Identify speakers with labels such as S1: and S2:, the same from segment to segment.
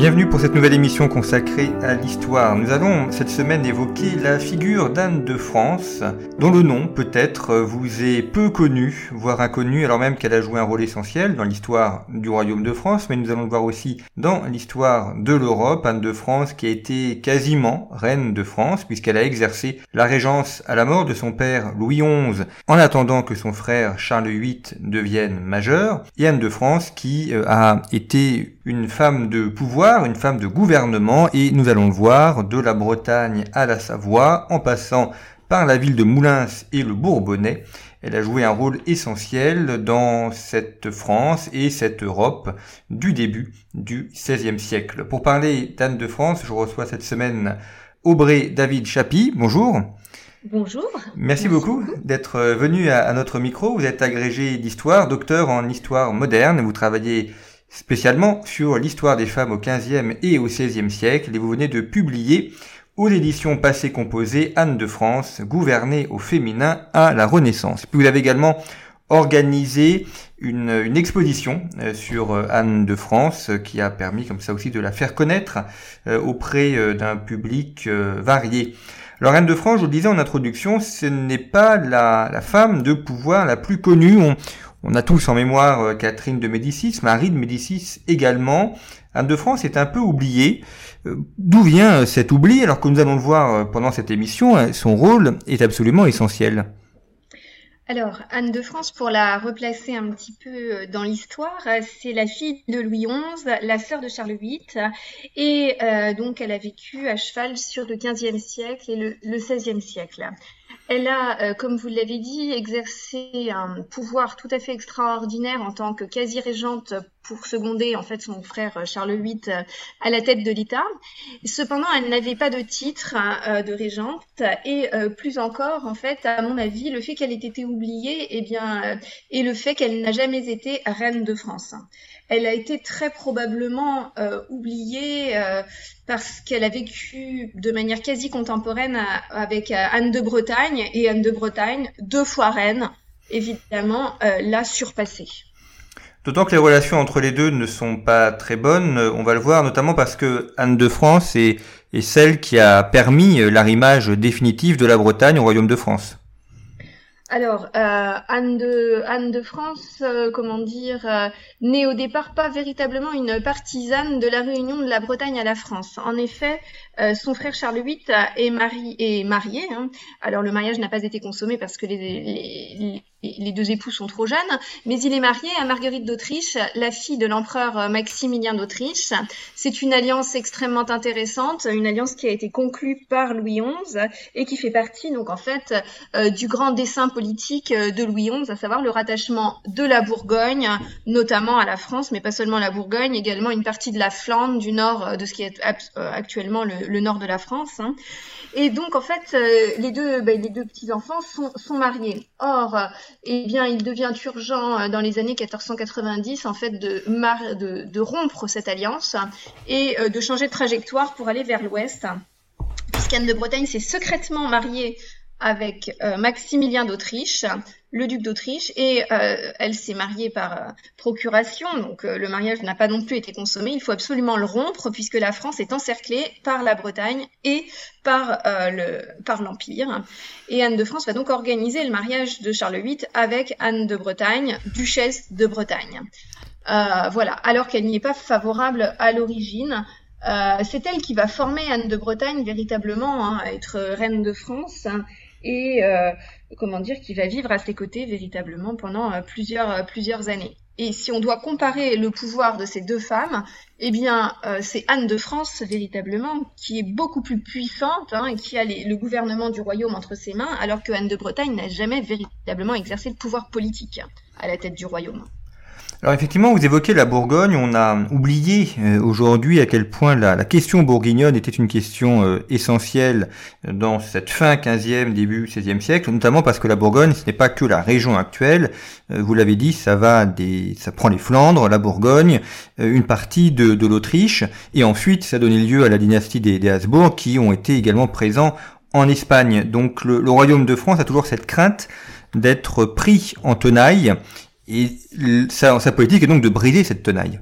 S1: Bienvenue pour cette nouvelle émission consacrée à l'histoire. Nous allons cette semaine évoquer la figure d'Anne de France, dont le nom peut-être vous est peu connu, voire inconnu, alors même qu'elle a joué un rôle essentiel dans l'histoire du royaume de France, mais nous allons le voir aussi dans l'histoire de l'Europe. Anne de France qui a été quasiment reine de France, puisqu'elle a exercé la régence à la mort de son père Louis XI, en attendant que son frère Charles VIII devienne majeur, et Anne de France qui euh, a été une femme de pouvoir, une femme de gouvernement, et nous allons le voir, de la Bretagne à la Savoie, en passant par la ville de Moulins et le Bourbonnais. Elle a joué un rôle essentiel dans cette France et cette Europe du début du XVIe siècle. Pour parler d'Anne de France, je reçois cette semaine Aubrey David Chapi. Bonjour.
S2: Bonjour.
S1: Merci, beaucoup, d'être venu à, à, notre micro. Vous êtes agrégé d'histoire, docteur en histoire moderne. Vous travaillez spécialement sur l'histoire des femmes au XVe et au XVIe siècle, et vous venez de publier aux éditions Passé Composé Anne de France, gouvernée au féminin à la Renaissance. Puis vous avez également organisé une, exposition euh, sur euh, Anne de France qui a permis comme ça aussi de la faire connaître euh, auprès d'un public varié. Alors Anne de France, je vous le disais en introduction, ce n'est pas la, la, femme de pouvoir la plus connue. On, on a tous en mémoire euh, Catherine de Médicis, Marie de Médicis également. Anne de France est un peu oubliée. Euh, d'où vient euh, cet oubli alors que nous allons le voir pendant cette émission, son rôle est absolument essentiel.
S2: Alors, Anne de France, pour la replacer un petit peu dans l'histoire, c'est la fille de Louis XI, la sœur de Charles VIII, et donc elle a vécu à cheval sur le XVe siècle et le, le XVIe siècle. Elle a, euh, comme vous l'avez dit, exercé un pouvoir tout à fait extraordinaire en tant que quasi-régente pour seconder en fait son frère euh, Charles VIII euh, à la tête de l'État. Cependant, elle n'avait pas de titre de régente et plus encore, en fait, à mon avis, le fait qu'elle ait été oubliée, eh bien, et le fait qu'elle n'a jamais été reine de France elle a été très probablement euh, oubliée euh, parce qu'elle a vécu de manière quasi contemporaine avec euh, Anne de Bretagne et Anne de Bretagne, deux fois reine, évidemment, l'a surpassée.
S1: D'autant que les relations entre les deux ne sont pas très bonnes, on va le voir, notamment parce que Anne de France est, est celle qui a permis l'arrimage définitif de la Bretagne au royaume de France.
S2: Alors, euh, Anne, de, Anne de France, euh, comment dire, euh, n'est au départ pas véritablement une partisane de la réunion de la Bretagne à la France. En effet, euh, son frère Charles VIII est, mari, est marié. Hein. Alors, le mariage n'a pas été consommé parce que les, les, les, deux époux sont trop jeunes, mais il est marié à Marguerite d'Autriche, la fille de l'empereur Maximilien d'Autriche. C'est une alliance extrêmement intéressante, une alliance qui a été conclue par Louis XI et qui fait partie, donc en fait, du grand dessin politique euh, de Louis XI, à savoir le rattachement de la Bourgogne, notamment à la France, mais pas seulement la Bourgogne, également une partie de la Flandre, du nord euh, de ce qui est euh, actuellement le, nord de la France. Hein. Et donc, en fait, les deux, ben, deux petits-enfants sont, sont, mariés. Or, eh bien, il devient urgent dans les années 1490, en fait, de, rompre cette alliance et de changer de trajectoire pour aller vers l'ouest. Puisqu'Anne de Bretagne s'est secrètement mariée avec euh, Maximilien d'Autriche, le duc d'Autriche, et euh, elle s'est mariée par euh, procuration, donc le mariage n'a pas non plus été consommé. Il faut absolument le rompre puisque la France est encerclée par la Bretagne et par le par l'Empire. Et Anne de France va donc organiser le mariage de Charles VIII avec Anne de Bretagne, duchesse de Bretagne. voilà, alors qu'elle n'y est pas favorable à l'origine. c'est elle qui va former Anne de Bretagne véritablement hein, à être reine de France et euh, comment dire qui va vivre à ses côtés véritablement pendant euh, plusieurs euh, plusieurs années. Et si on doit comparer le pouvoir de ces deux femmes, eh bien, c'est Anne de France véritablement qui est beaucoup plus puissante hein, et qui a le gouvernement du royaume entre ses mains, alors que Anne de Bretagne n'a jamais véritablement exercé le pouvoir politique. à la tête du royaume.
S1: Alors effectivement, vous évoquez la Bourgogne. On a oublié euh, aujourd'hui à quel point la, question bourguignonne était une question euh, essentielle dans cette fin 15e, début 16e siècle, notamment parce que la Bourgogne, ce n'est pas que la région actuelle. Euh, vous l'avez dit, ça va des, ça prend les Flandres, la Bourgogne, une partie de, l'Autriche, et ensuite ça donné lieu à la dynastie des, Habsbourg, qui ont été également présents en Espagne. Donc le royaume de France a toujours cette crainte d'être pris en tenaille et sa, sa politique est donc de briser cette tenaille.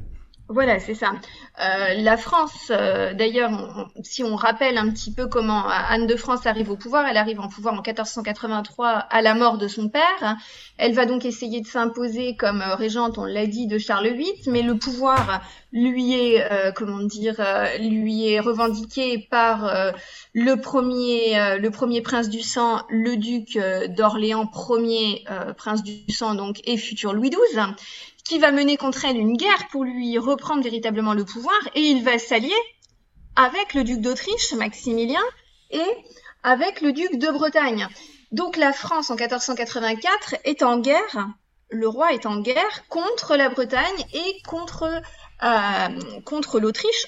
S2: Voilà, c'est ça. Euh, la France, euh, d'ailleurs, si on rappelle un petit peu comment Anne de France arrive au pouvoir, elle arrive en pouvoir en 1483 à la mort de son père. Elle va donc essayer de s'imposer comme euh, régente, on l'a dit, de Charles VIII, mais le pouvoir lui est, comment dire, lui est revendiqué par le premier, le premier prince du sang, le duc d'Orléans, premier prince du sang, donc et futur Louis XII qui va mener contre elle une guerre pour lui reprendre véritablement le pouvoir, et il va s'allier avec le duc d'Autriche, Maximilien, et avec le duc de Bretagne. Donc la France en 1484 est en guerre, le roi est en guerre contre la Bretagne et contre, euh, contre l'Autriche.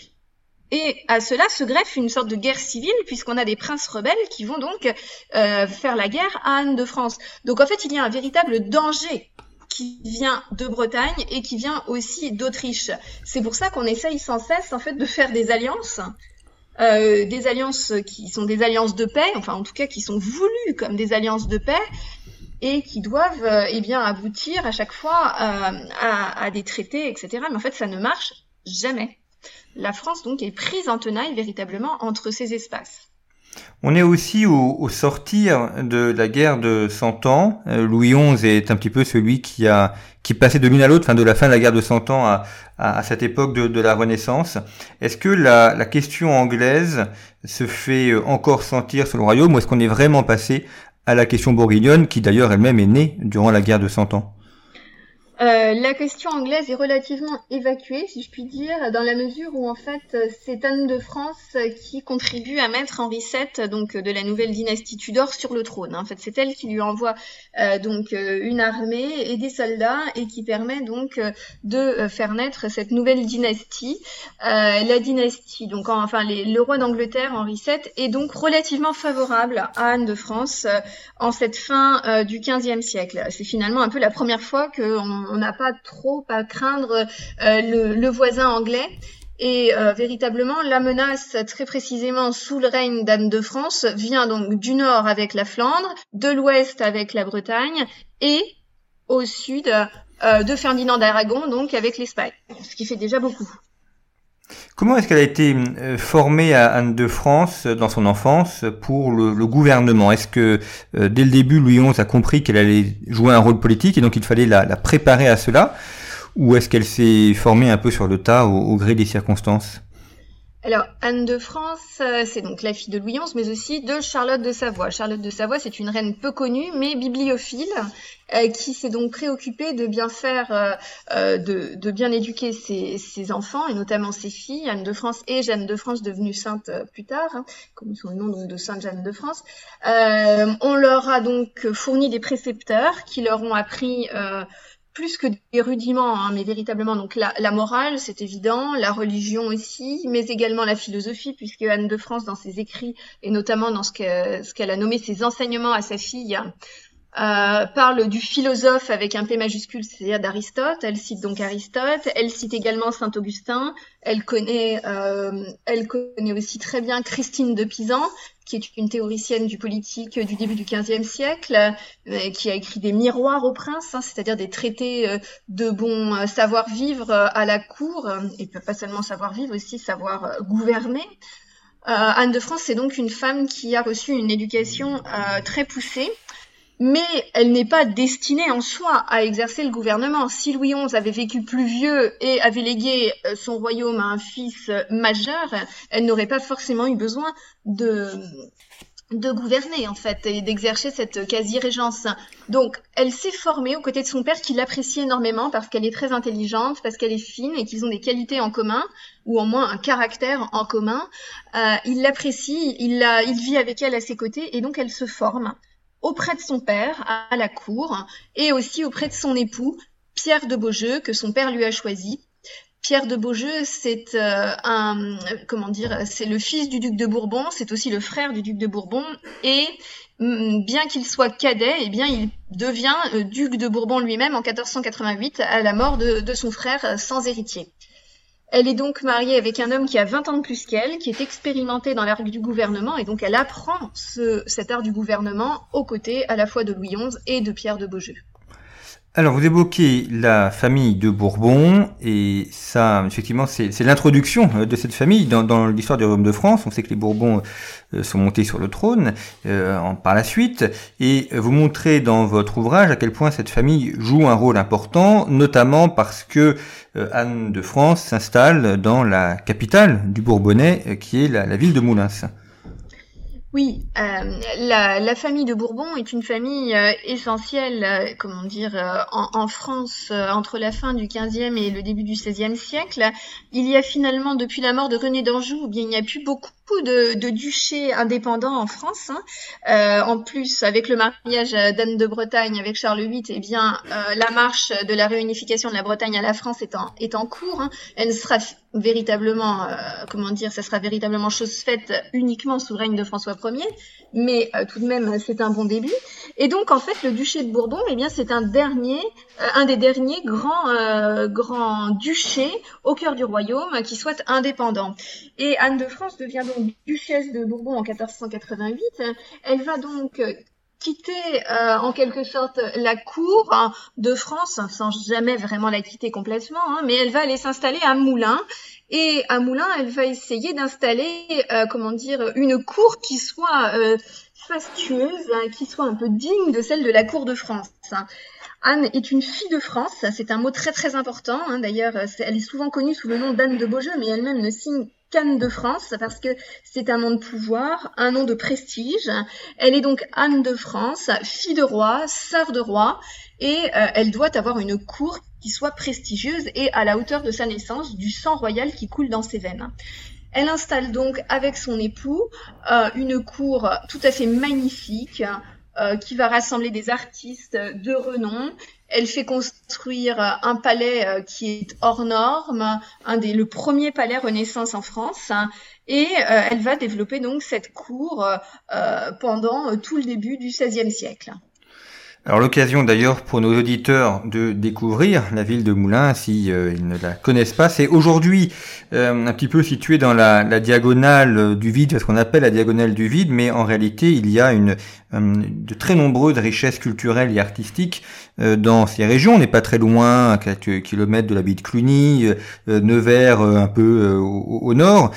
S2: Et à cela se greffe une sorte de guerre civile, puisqu'on a des princes rebelles qui vont donc euh, faire la guerre à Anne de France. Donc en fait, il y a un véritable danger qui vient de Bretagne et qui vient aussi d'Autriche. C'est pour ça qu'on essaye sans cesse en fait de faire des alliances, euh, des alliances qui sont des alliances de paix, enfin en tout cas qui sont voulues comme des alliances de paix et qui doivent euh, eh bien aboutir à chaque fois euh, à, à des traités, etc. Mais en fait ça ne marche jamais. La France donc est prise en tenaille véritablement entre ces espaces.
S1: On est aussi au, sortir de la guerre de Cent Ans. Euh, Louis XI est un petit peu celui qui a qui passait de l'une à l'autre, de la fin de la guerre de Cent Ans à, à, cette époque de, de la Renaissance. Est-ce que la, la, question anglaise se fait euh, encore sentir sur le royaume ou est-ce qu'on est vraiment passé à la question bourguignonne qui d'ailleurs elle-même est née durant la guerre de Cent Ans?
S2: Euh, la question anglaise est relativement évacuée, si je puis dire, dans la mesure où en fait c'est Anne de France qui contribue à mettre Henri VII, donc de la nouvelle dynastie Tudor, sur le trône. En fait, c'est elle qui lui envoie euh, donc euh, une armée et des soldats et qui permet donc de faire naître cette nouvelle dynastie. la dynastie, donc enfin le roi d'Angleterre Henri VII est donc relativement favorable à Anne de France en cette fin du XVe siècle. C'est finalement un peu la première fois que on n'a pas trop à craindre euh, le, voisin anglais. Et euh, véritablement, la menace, très précisément sous le règne d'Anne de France, vient donc du nord avec la Flandre, de l'ouest avec la Bretagne et au sud euh, de Ferdinand d'Aragon, donc avec l'Espagne, ce qui fait déjà beaucoup.
S1: Comment est-ce qu'elle a été euh, formée à Anne de France euh, dans son enfance pour le, gouvernement? Est-ce que euh, dès le début, Louis XI a compris qu'elle allait jouer un rôle politique et donc il fallait la, préparer à cela? Ou est-ce qu'elle s'est formée un peu sur le tas au gré des circonstances?
S2: Alors, Anne de France, euh, c'est donc la fille de Louis XI, mais aussi de Charlotte de Savoie. Charlotte de Savoie, c'est une reine peu connue, mais bibliophile, euh, qui s'est donc préoccupée de bien faire, euh, de, bien éduquer ses, enfants, et notamment ses filles, Anne de France et Jeanne de France, devenue sainte plus tard, hein, comme son nom de Sainte Jeanne de France. on leur a donc fourni des précepteurs qui leur ont appris plus que des rudiments, hein, mais véritablement. Donc la, la morale, c'est évident, la religion aussi, mais également la philosophie, puisque Anne de France, dans ses écrits, et notamment dans ce qu'elle a nommé ses enseignements à sa fille, euh, parle du philosophe avec un P majuscule, c'est-à-dire d'Aristote. Elle cite donc Aristote. Elle cite également Saint Augustin. Elle connaît, euh, elle connaît aussi très bien Christine de Pisan, qui est une théoricienne du politique du début du XVe siècle, euh, qui a écrit des miroirs aux princes, hein, c'est-à-dire des traités euh, de bon savoir-vivre à la cour, et pas seulement savoir-vivre, aussi savoir gouverner. Anne de France, c'est donc une femme qui a reçu une éducation très poussée, mais elle n'est pas destinée en soi à exercer le gouvernement. Si Louis XI avait vécu plus vieux et avait légué euh, son royaume à un fils euh, majeur, elle n'aurait pas forcément eu besoin de, de gouverner en fait et d'exercer cette quasi-régence. Donc elle s'est formée aux côtés de son père qui l'apprécie énormément parce qu'elle est très intelligente, parce qu'elle est fine et qu'ils ont des qualités en commun ou au moins un caractère en commun. Euh, il l'apprécie, il, il vit avec elle à ses côtés et donc elle se forme auprès de son père à la cour et aussi auprès de son époux Pierre de Beaujeu que son père lui a choisi. Pierre de Beaujeu, c'est euh, un comment dire, c'est le fils du duc de Bourbon, c'est aussi le frère du duc de Bourbon et mm, bien qu'il soit cadet, eh bien il devient euh, duc de Bourbon lui-même en 1488 à la mort de, son frère euh, sans héritier. Elle est donc mariée avec un homme qui a 20 ans de plus qu'elle, qui est expérimenté dans l'art du gouvernement, et donc elle apprend ce, cet art du gouvernement aux côtés à la fois de Louis XI et de Pierre de Beaujeu.
S1: Alors, vous évoquez la famille de Bourbon, et ça, effectivement, c'est l'introduction euh, de cette famille dans, l'histoire du royaume de France. On sait que les Bourbons euh, sont montés sur le trône euh, par la suite, et vous montrez dans votre ouvrage à quel point cette famille joue un rôle important, notamment parce que Anne de France s'installe dans la capitale du Bourbonnais, qui est la ville de Moulins.
S2: Oui, euh, la, la, famille de Bourbon est une famille euh, essentielle, euh, comment dire, euh, en, en, France entre la fin du XVe et le début du XVIe siècle. Il y a finalement, depuis la mort de René d'Anjou, eh bien il n'y a plus beaucoup de, de duchés indépendants en France. Hein. en plus, avec le mariage d'Anne de Bretagne avec Charles VIII, eh bien la marche de la réunification de la Bretagne à la France est en, est en cours. Hein. Elle sera véritablement, comment dire, ça sera véritablement chose faite uniquement sous règne de François premier, mais euh, tout de même c'est un bon début. Et donc en fait le duché de Bourbon, eh bien c'est un dernier, euh, un des derniers grands euh, grands duchés au cœur du royaume qui soit indépendant. Et Anne de France devient donc duchesse de Bourbon en 1488. Elle va donc quitter en quelque sorte la cour de France sans jamais vraiment la quitter complètement, hein, mais elle va aller s'installer à Moulins. Et à Moulins, elle va essayer d'installer, euh, comment dire, une cour qui soit euh, fastueuse, hein, qui soit un peu digne de celle de la cour de France. Anne est une fille de France, c'est un mot très très important. Hein. D'ailleurs, elle est souvent connue sous le nom d'Anne de Beaujeu, mais elle-même ne signe qu'Anne de France parce que c'est un nom de pouvoir, un nom de prestige. Elle est donc Anne de France, fille de roi, sœur de roi, et euh, elle doit avoir une cour qui soit prestigieuse et à la hauteur de sa naissance, du sang royal qui coule dans ses veines. Elle installe donc avec son époux euh, une cour tout à fait magnifique euh, qui va rassembler des artistes de renom. Elle fait construire un palais qui est hors norme, un des le premier palais Renaissance en France, et elle va développer donc cette cour pendant tout le début du XVIe siècle.
S1: Alors l'occasion d'ailleurs pour nos auditeurs de découvrir la ville de Moulins si euh, ils ne la connaissent pas, c'est aujourd'hui euh, un petit peu situé dans la, la diagonale du vide, ce qu'on appelle la diagonale du vide, mais en réalité il y a une, euh, de très nombreuses richesses culturelles et artistiques dans ces régions. On n'est pas très loin, à quelques kilomètres de la ville de Cluny, Nevers un peu au, au, nord.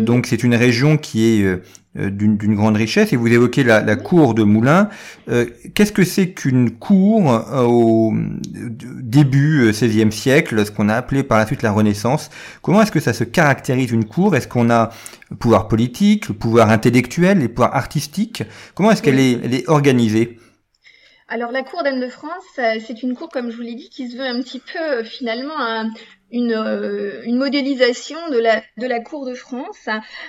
S1: donc c'est une région qui est euh, d'une grande richesse. Et vous évoquez la, la cour de Moulins. Euh, qu'est-ce que c'est qu'une cour euh, au début XVIe siècle, ce qu'on a appelé par la suite la Renaissance? Comment est-ce que ça se caractérise une cour? Est-ce qu'on a le pouvoir politique, le pouvoir intellectuel, les pouvoirs artistiques? Comment est-ce qu'elle est, elle est organisée?
S2: Alors la cour d'Anne de France, c'est une cour, comme je vous l'ai dit, qui se veut un petit peu finalement un, une, euh, une, modélisation de la, de la cour de France.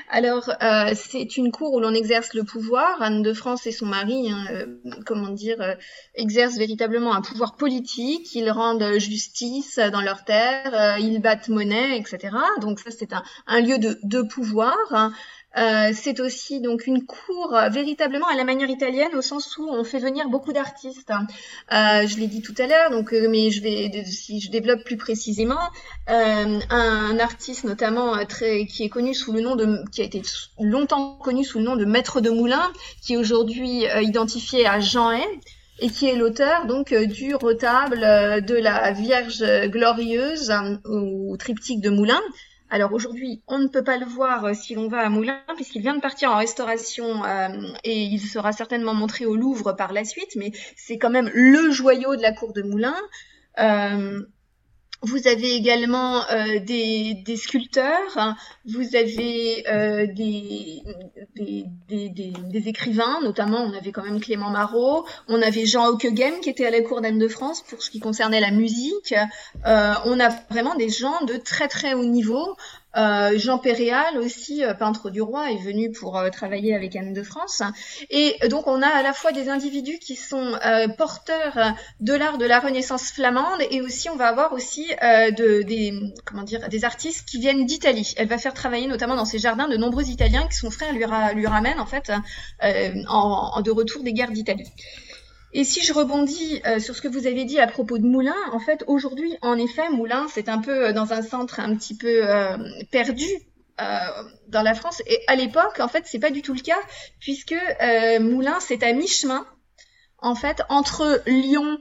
S2: Alors, euh, c'est une cour où l'on exerce le pouvoir. Anne de France et son mari, hein, euh, comment dire, euh, exercent véritablement un pouvoir politique. Ils rendent justice dans leurs terres, ils battent monnaie, etc. Donc ça, c'est un, un, lieu de, de pouvoir. Hein. Euh, c'est aussi donc une cour euh, véritablement à la manière italienne au sens où on fait venir beaucoup d'artistes. Euh, je l'ai dit tout à l'heure, donc euh, mais je vais si je développe plus précisément un, un, artiste notamment très qui est connu sous le nom de qui a été longtemps connu sous le nom de Maître de Moulin, qui est aujourd'hui identifié à Jean Hay et qui est l'auteur donc du retable de la Vierge glorieuse au triptyque de Moulin, alors aujourd'hui, on ne peut pas le voir euh, si l'on va à Moulins, puisqu'il vient de partir en restauration euh, et il sera certainement montré au Louvre par la suite, mais c'est quand même le joyau de la cour de Moulins. Euh, vous avez également euh, des, des, sculpteurs, hein. vous avez euh, des, des, des, écrivains, notamment on avait quand même Clément Marot, on avait Jean Hauqueghem qui était à la cour d'Anne de France pour ce qui concernait la musique. Euh, on a vraiment des gens de très très haut niveau Euh, Jean Péréal aussi, euh, peintre du roi, est venu pour euh, travailler avec Anne de France. Et donc on a à la fois des individus qui sont porteurs de l'art de la Renaissance flamande et aussi on va avoir aussi de, des comment dire des artistes qui viennent d'Italie. Elle va faire travailler notamment dans ses jardins de nombreux Italiens qui son frère lui, lui ramène en fait en, de retour des guerres d'Italie. Et si je rebondis euh, sur ce que vous avez dit à propos de Moulin, en fait, aujourd'hui, en effet, Moulin, c'est un peu euh, dans un centre un petit peu euh, perdu dans la France. Et à l'époque, en fait, c'est pas du tout le cas, puisque Moulin, c'est à mi-chemin, en fait, entre Lyon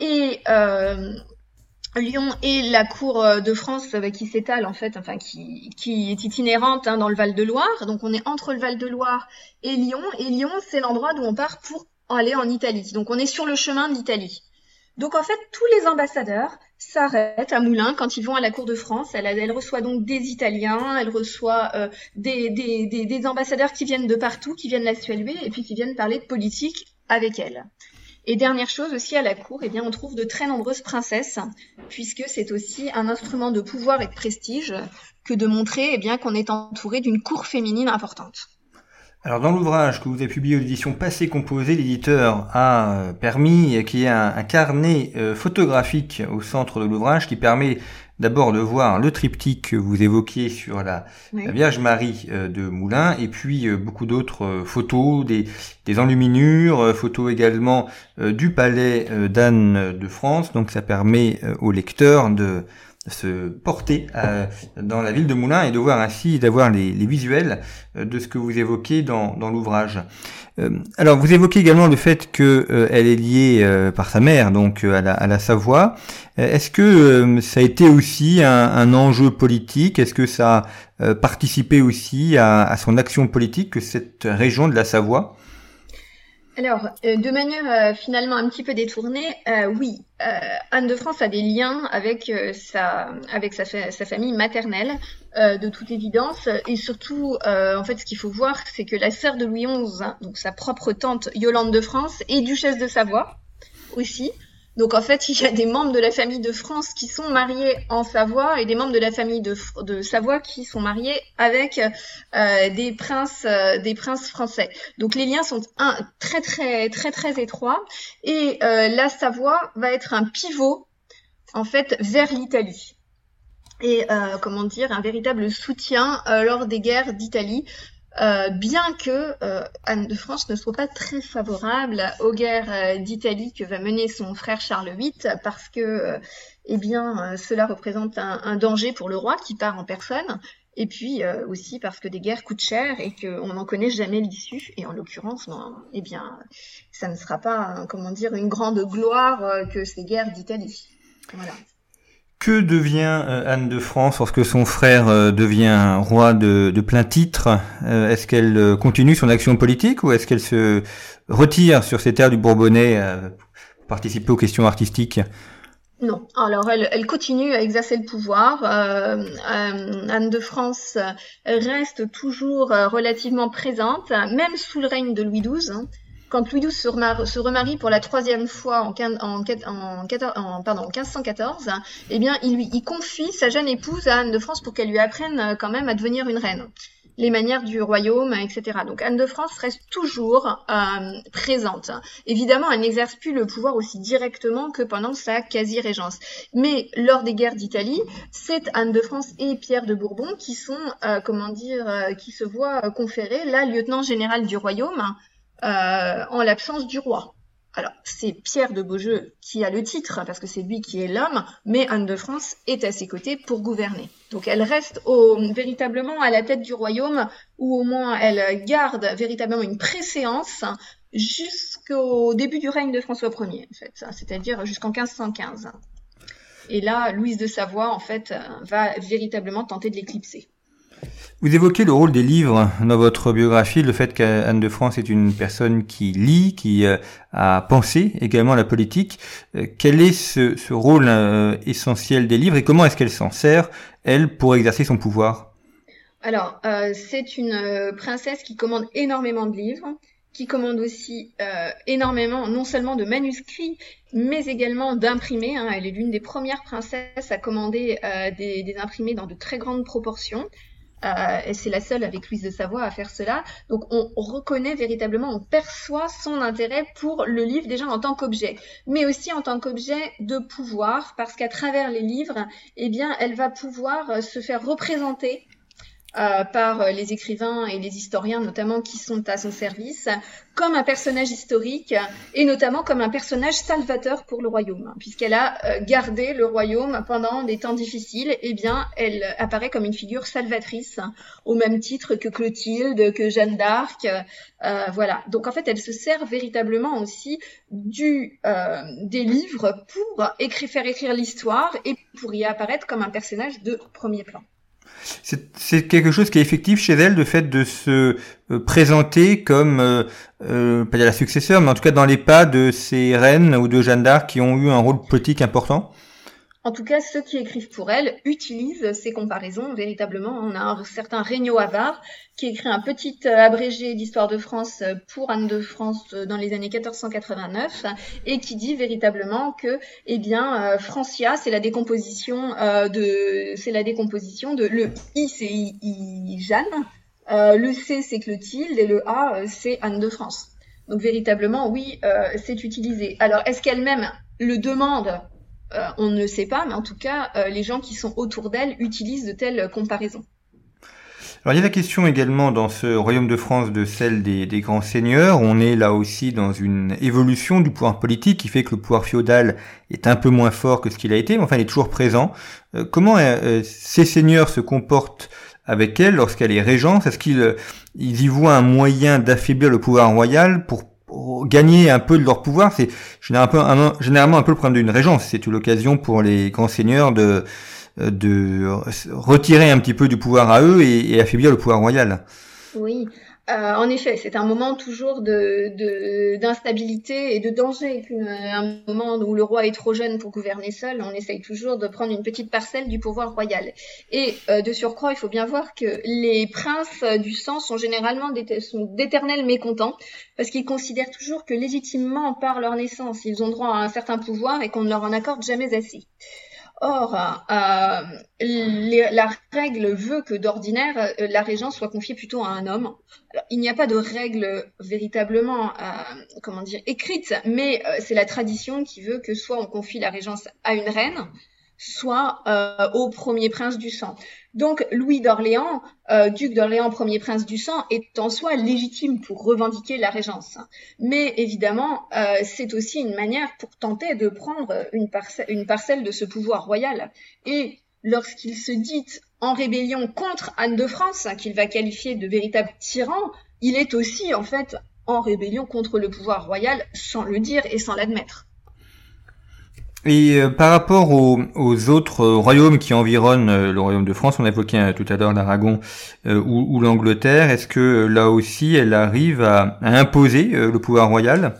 S2: et Lyon et la cour de France qui s'étale en fait, enfin qui, qui est itinérante hein, dans le Val de Loire. Donc on est entre le Val de Loire et Lyon. Et Lyon, c'est l'endroit d'où on part pour aller en Italie. Donc on est sur le chemin de l'Italie. Donc en fait, tous les ambassadeurs s'arrêtent à Moulins quand ils vont à la cour de France. Elle, reçoit donc des Italiens, elle reçoit euh, des, ambassadeurs qui viennent de partout, qui viennent la saluer et puis qui viennent parler de politique avec elle. Et dernière chose aussi à la cour, eh on trouve de très nombreuses princesses, puisque c'est aussi un instrument de pouvoir et de prestige que de montrer eh bien qu'on est entouré d'une cour féminine importante.
S1: Alors dans l'ouvrage que vous avez publié aux éditions Passé Composé, l'éditeur a euh, permis qu'il y ait un, carnet euh, photographique au centre de l'ouvrage qui permet d'abord de voir le triptyque que vous évoquiez sur la, Vierge Marie euh, de Moulins et puis beaucoup d'autres photos, des, des enluminures, photos également du palais d'Anne de France. Donc ça permet au lecteur de se porter euh, dans la ville de Moulins et de voir ainsi d'avoir les, visuels euh, de ce que vous évoquez dans, l'ouvrage. Euh, alors vous évoquez également le fait que elle est liée par sa mère donc à la, Savoie. Est-ce que ça a été aussi un, un enjeu politique? Est-ce que ça a participé aussi à, à son action politique que cette région de la Savoie?
S2: Alors, euh, de manière euh, finalement un petit peu détournée, euh, oui, Anne de France a des liens avec sa famille maternelle, de toute évidence, et surtout, en fait, ce qu'il faut voir, c'est que la sœur de Louis XI, hein, donc sa propre tante Yolande de France, est duchesse de Savoie aussi. Donc en fait, il y a des membres de la famille de France qui sont mariés en Savoie et des membres de la famille de, Savoie qui sont mariés avec euh, des princes, euh, des princes français. Donc les liens sont un, très très très très étroits. Et euh, la Savoie va être un pivot en fait vers l'Italie. Et euh, comment dire un véritable soutien euh, lors des guerres d'Italie euh, bien que euh, Anne de France ne soit pas très favorable aux guerres euh, d'Italie que va mener son frère Charles VIII, parce que eh bien, cela représente un, danger pour le roi qui part en personne, et puis aussi parce que des guerres coûtent cher et qu'on n'en connaît jamais l'issue. Et en l'occurrence, eh bien, ça ne sera pas, comment dire, une grande gloire que ces guerres d'Italie. Voilà.
S1: Que devient euh, Anne de France lorsque son frère euh, devient roi de, plein titre euh, Est-ce qu'elle continue son action politique ou est-ce qu'elle se retire sur ces terres du Bourbonnais pour participer aux questions artistiques?
S2: Non, alors elle, continue à exercer le pouvoir. Anne de France reste toujours relativement présente, même sous le règne de Louis XII. Quand Louis XII se, remarie pour la troisième fois en, en, pardon, 1514, eh bien, il, lui, il confie sa jeune épouse à Anne de France pour qu'elle lui apprenne euh, quand même à devenir une reine les manières du royaume, etc. Donc Anne de France reste toujours euh, présente. Évidemment, elle n'exerce plus le pouvoir aussi directement que pendant sa quasi-régence. Mais lors des guerres d'Italie, c'est Anne de France et Pierre de Bourbon qui sont, euh, comment dire, qui se voient conférer la lieutenant général du royaume euh, en l'absence du roi. Alors, c'est Pierre de Beaujeu qui a le titre, parce que c'est lui qui est l'homme, mais Anne de France est à ses côtés pour gouverner. Donc elle reste au, véritablement à la tête du royaume, ou au moins elle garde véritablement une préséance jusqu'au début du règne de François Ier, en fait, c'est-à-dire jusqu'en 1515. Et là, Louise de Savoie, en fait, va véritablement tenter de l'éclipser.
S1: Vous évoquez le rôle des livres dans votre biographie, le fait qu'Anne de France est une personne qui lit, qui euh, a pensé également la politique. Euh, quel est ce, rôle euh, essentiel des livres et comment est-ce qu'elle s'en sert, elle, pour exercer son pouvoir?
S2: Alors, c'est une princesse qui commande énormément de livres qui commande aussi énormément, non seulement de manuscrits, mais également d'imprimés. Hein. Elle est l'une des premières princesses à commander des, imprimés dans de très grandes proportions. Euh, c'est la seule avec Louise de Savoie à faire cela. Donc on reconnaît véritablement, on perçoit son intérêt pour le livre déjà en tant qu'objet, mais aussi en tant qu'objet de pouvoir, parce qu'à travers les livres, eh bien, elle va pouvoir se faire représenter euh, par les écrivains et les historiens notamment qui sont à son service, comme un personnage historique et notamment comme un personnage salvateur pour le royaume, puisqu'elle a euh, gardé le royaume pendant des temps difficiles. Eh bien, elle apparaît comme une figure salvatrice, au même titre que Clotilde, que Jeanne d'Arc. Euh, voilà. Donc en fait, elle se sert véritablement aussi du des livres pour écrire, faire écrire l'histoire et pour y apparaître comme un personnage de premier plan.
S1: C'est quelque chose qui est effectif chez elle, le fait de se euh, présenter comme, euh, euh, pas dire la successeur, mais en tout cas dans les pas de ces reines ou de Jeanne d'Arc qui ont eu un rôle politique important
S2: en tout cas, ceux qui écrivent pour elle utilisent ces comparaisons véritablement. On a un certain Regnault Havard qui écrit un petit euh, abrégé d'histoire de France euh, pour Anne de France euh, dans les années 1489 et qui dit véritablement que, eh bien, Francia, c'est la décomposition de, c'est la décomposition de le I, c'est I, Jeanne, le C, c'est Clotilde et le A, c'est Anne de France. Donc véritablement, oui, c'est utilisé. Alors, est-ce qu'elle-même le demande euh, on ne sait pas, mais en tout cas, euh, les gens qui sont autour d'elle utilisent de telles comparaisons.
S1: Alors il y a la question également dans ce royaume de France de celle des, grands seigneurs. On est là aussi dans une évolution du pouvoir politique qui fait que le pouvoir féodal est un peu moins fort que ce qu'il a été, mais enfin il est toujours présent. Euh, comment ces seigneurs se comportent avec elle lorsqu'elle est régence Est-ce qu'ils y voient un moyen d'affaiblir le pouvoir royal pour gagner un peu de leur pouvoir. C'est généralement un peu le problème d'une régence. C'est l'occasion pour les grands seigneurs de, de retirer un petit peu du pouvoir à eux et, et affaiblir le pouvoir royal.
S2: Oui, euh, en effet, c'est un moment toujours d'instabilité et de danger. Un moment où le roi est trop jeune pour gouverner seul, on essaye toujours de prendre une petite parcelle du pouvoir royal. Et euh, de surcroît, il faut bien voir que les princes du sang sont généralement d'éternels mécontents parce qu'ils considèrent toujours que légitimement, par leur naissance, ils ont droit à un certain pouvoir et qu'on ne leur en accorde jamais assez. Or, euh, la règle veut que d'ordinaire, euh, la régence soit confiée plutôt à un homme. il n'y a pas de règle véritablement, euh, écrite, mais c'est la tradition qui veut que soit on confie la régence à une reine, soit au premier prince du sang. Donc Louis d'Orléans, euh, duc d'Orléans, premier prince du sang, est en soi légitime pour revendiquer la régence. Mais évidemment, euh, c'est aussi une manière pour tenter de prendre une, une parcelle de ce pouvoir royal. Et lorsqu'il se dit en rébellion contre Anne de France, qu'il va qualifier de véritable tyran, il est aussi en fait en rébellion contre le pouvoir royal sans le dire et sans l'admettre.
S1: Et euh, par rapport aux, autres euh, royaumes qui environnent euh, le royaume de France, on évoquait tout à l'heure l'Aragon ou, l'Angleterre, est-ce que là aussi elle arrive à, imposer le pouvoir royal?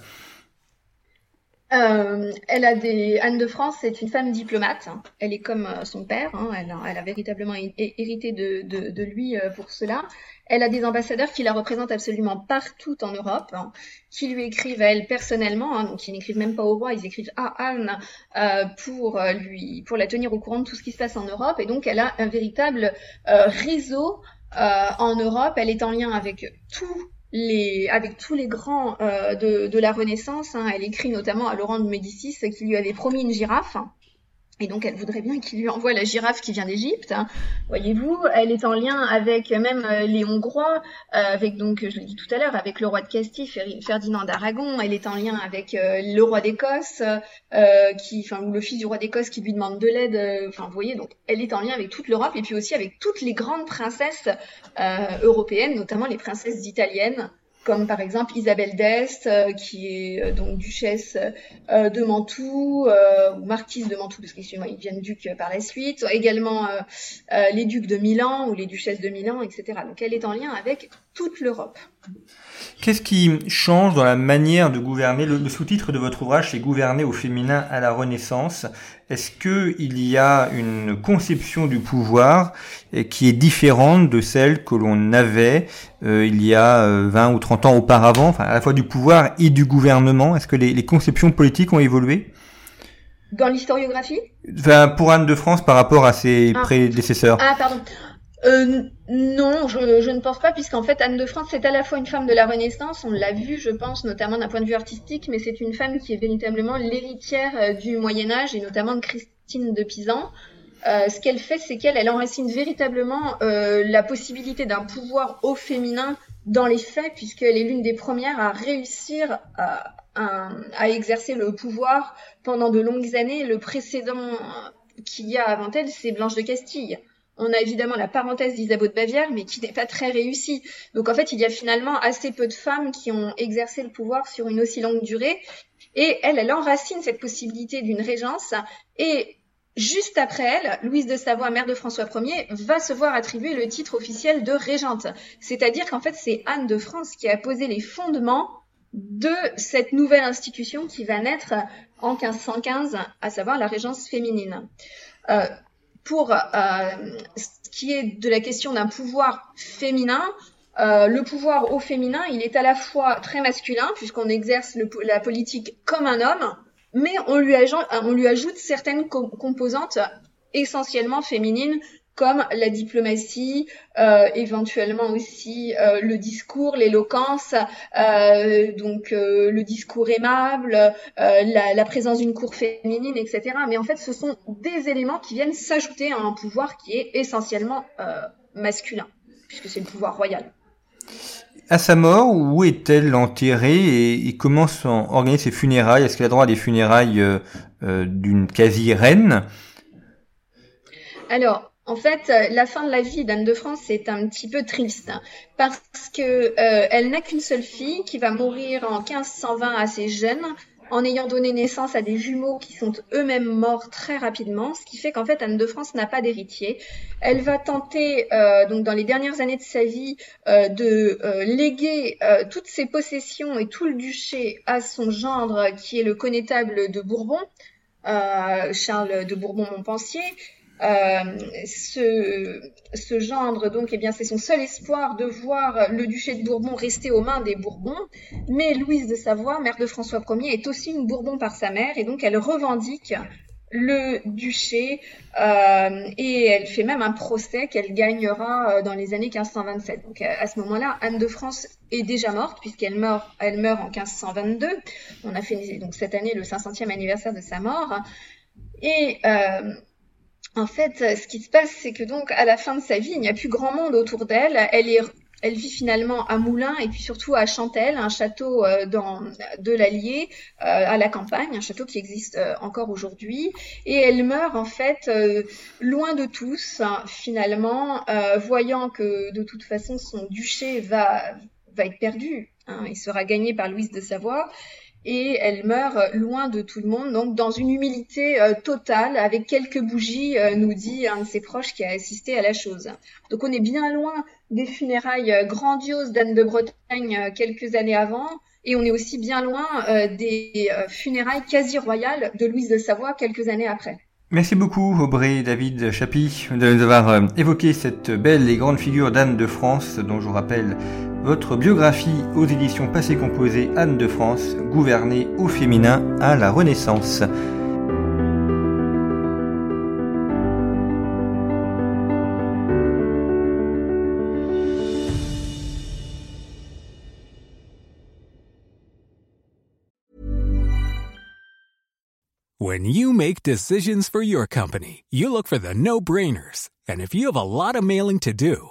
S2: Elle a des Anne de France, c'est une femme diplomate. Elle est comme son père. Hein. Elle, a, véritablement hérité de lui pour cela. Elle a des ambassadeurs qui la représentent absolument partout en Europe, hein, qui lui écrivent à elle personnellement, hein, donc ils n'écrivent même pas au roi, ils écrivent à Anne euh, pour euh, lui, pour la tenir au courant de tout ce qui se passe en Europe. Et donc elle a un véritable euh, réseau en Europe. Elle est en lien avec tous les, avec tous les grands de, de, la Renaissance. Hein. Elle écrit notamment à Laurent de Médicis qui lui avait promis une girafe. Et donc, elle voudrait bien qu'il lui envoie la girafe qui vient d'Égypte. Hein. Voyez-vous, elle est en lien avec même euh, les Hongrois, euh, avec donc, je l'ai dit tout à l'heure, avec le roi de Castille, Ferdinand d'Aragon. Elle est en lien avec euh, le roi d'Écosse, ou le fils du roi d'Écosse qui lui demande de l'aide. Enfin, vous voyez, donc, elle est en lien avec toute l'Europe et puis aussi avec toutes les grandes princesses européennes, notamment les princesses italiennes comme par exemple Isabelle d'Est, euh, qui est euh, donc duchesse euh, de Mantoue, ou marquise de Mantoue, parce qu'ils viennent ducs par la suite, également les ducs de Milan ou les duchesses de Milan, etc. Donc elle est en lien avec toute l'Europe.
S1: Qu'est-ce qui change dans la manière de gouverner Le, sous-titre de votre ouvrage, c'est Gouverner au féminin à la Renaissance? Est-ce qu'il y a une conception du pouvoir euh, qui est différente de celle que l'on avait euh, il y a 20 euh, ou 30 ans auparavant, enfin, à la fois du pouvoir et du gouvernement Est-ce que les, conceptions politiques ont évolué?
S2: Dans l'historiographie?
S1: Enfin, Pour Anne de France par rapport à ses ah. prédécesseurs.
S2: Ah, pardon. Euh, non, je, ne pense pas, puisqu'en fait, Anne de France, c'est à la fois une femme de la Renaissance, on l'a vu, je pense, notamment d'un point de vue artistique, mais c'est une femme qui est véritablement l'héritière euh, du Moyen Âge, et notamment de Christine de Pisan. Euh, ce qu'elle fait, c'est qu'elle elle enracine véritablement euh, la possibilité d'un pouvoir au féminin dans les faits, puisqu'elle est l'une des premières à réussir à, à, à, exercer le pouvoir pendant de longues années. Le précédent qu'il y a avant elle, c'est Blanche de Castille. On a évidemment la parenthèse d'Isabeau de Bavière, mais qui n'est pas très réussie. Donc en fait, il y a finalement assez peu de femmes qui ont exercé le pouvoir sur une aussi longue durée. Et elle, elle enracine cette possibilité d'une régence. Et juste après elle, Louise de Savoie, mère de François Ier, va se voir attribuer le titre officiel de régente. C'est-à-dire qu'en fait, c'est Anne de France qui a posé les fondements de cette nouvelle institution qui va naître en 1515, à savoir la régence féminine. Euh, pour euh, ce qui est de la question d'un pouvoir féminin, euh, le pouvoir au féminin, il est à la fois très masculin, puisqu'on exerce la politique comme un homme, mais on lui, ajoute, certaines composantes essentiellement féminines, comme la diplomatie, euh, éventuellement aussi euh, le discours, l'éloquence, euh, donc le discours aimable, la, présence d'une cour féminine, etc. Mais en fait, ce sont des éléments qui viennent s'ajouter à un pouvoir qui est essentiellement masculin, puisque c'est le pouvoir royal.
S1: À sa mort, où est-elle enterrée et, comment sont organisées ses funérailles? Est-ce qu'elle a droit à des funérailles d'une quasi-reine?
S2: Alors, en fait, euh, la fin de la vie d'Anne de France est un petit peu triste parce que euh, elle n'a qu'une seule fille qui va mourir en 1520 assez jeune en ayant donné naissance à des jumeaux qui sont eux-mêmes morts très rapidement, ce qui fait qu'en fait Anne de France n'a pas d'héritier. Elle va tenter euh, donc dans les dernières années de sa vie de léguer toutes ses possessions et tout le duché à son gendre qui est le connétable de Bourbon, Charles de Bourbon-Montpensier euh, ce, ce, gendre, donc, eh bien, c'est son seul espoir de voir le duché de Bourbon rester aux mains des Bourbons. Mais Louise de Savoie, mère de François Ier, est aussi une Bourbon par sa mère, et donc elle revendique le duché euh, et elle fait même un procès qu'elle gagnera euh, dans les années 1527. Donc à ce moment-là, Anne de France est déjà morte puisqu'elle meurt, elle meurt en 1522. On a fait donc cette année le 500e anniversaire de sa mort. Et euh, en fait, euh, ce qui se passe, c'est que donc à la fin de sa vie, il n'y a plus grand monde autour d'elle. Elle est elle vit finalement à Moulins et puis surtout à Chantelle, un château euh, dans, de l'Allier, euh, à la campagne, un château qui existe encore aujourd'hui. Et elle meurt en fait loin de tous, hein, finalement, voyant que de toute façon son duché va, va être perdu. Hein, il sera gagné par Louise de Savoie et elle meurt loin de tout le monde, donc dans une humilité euh, totale, avec quelques bougies, euh, nous dit un de ses proches qui a assisté à la chose. Donc on est bien loin des funérailles euh, grandioses d'Anne de Bretagne quelques années avant, et on est aussi bien loin des funérailles quasi royales de Louise de Savoie quelques années après.
S1: Merci beaucoup Aubrey David Chapi de nous avoir évoqué cette belle et grande figure d'Anne de France, dont je vous rappelle votre biographie aux éditions Passé Composé Anne de France, gouvernée au féminin à la Renaissance.
S3: When you make decisions for your company, you look for the no-brainers. And if you have a lot of mailing to do,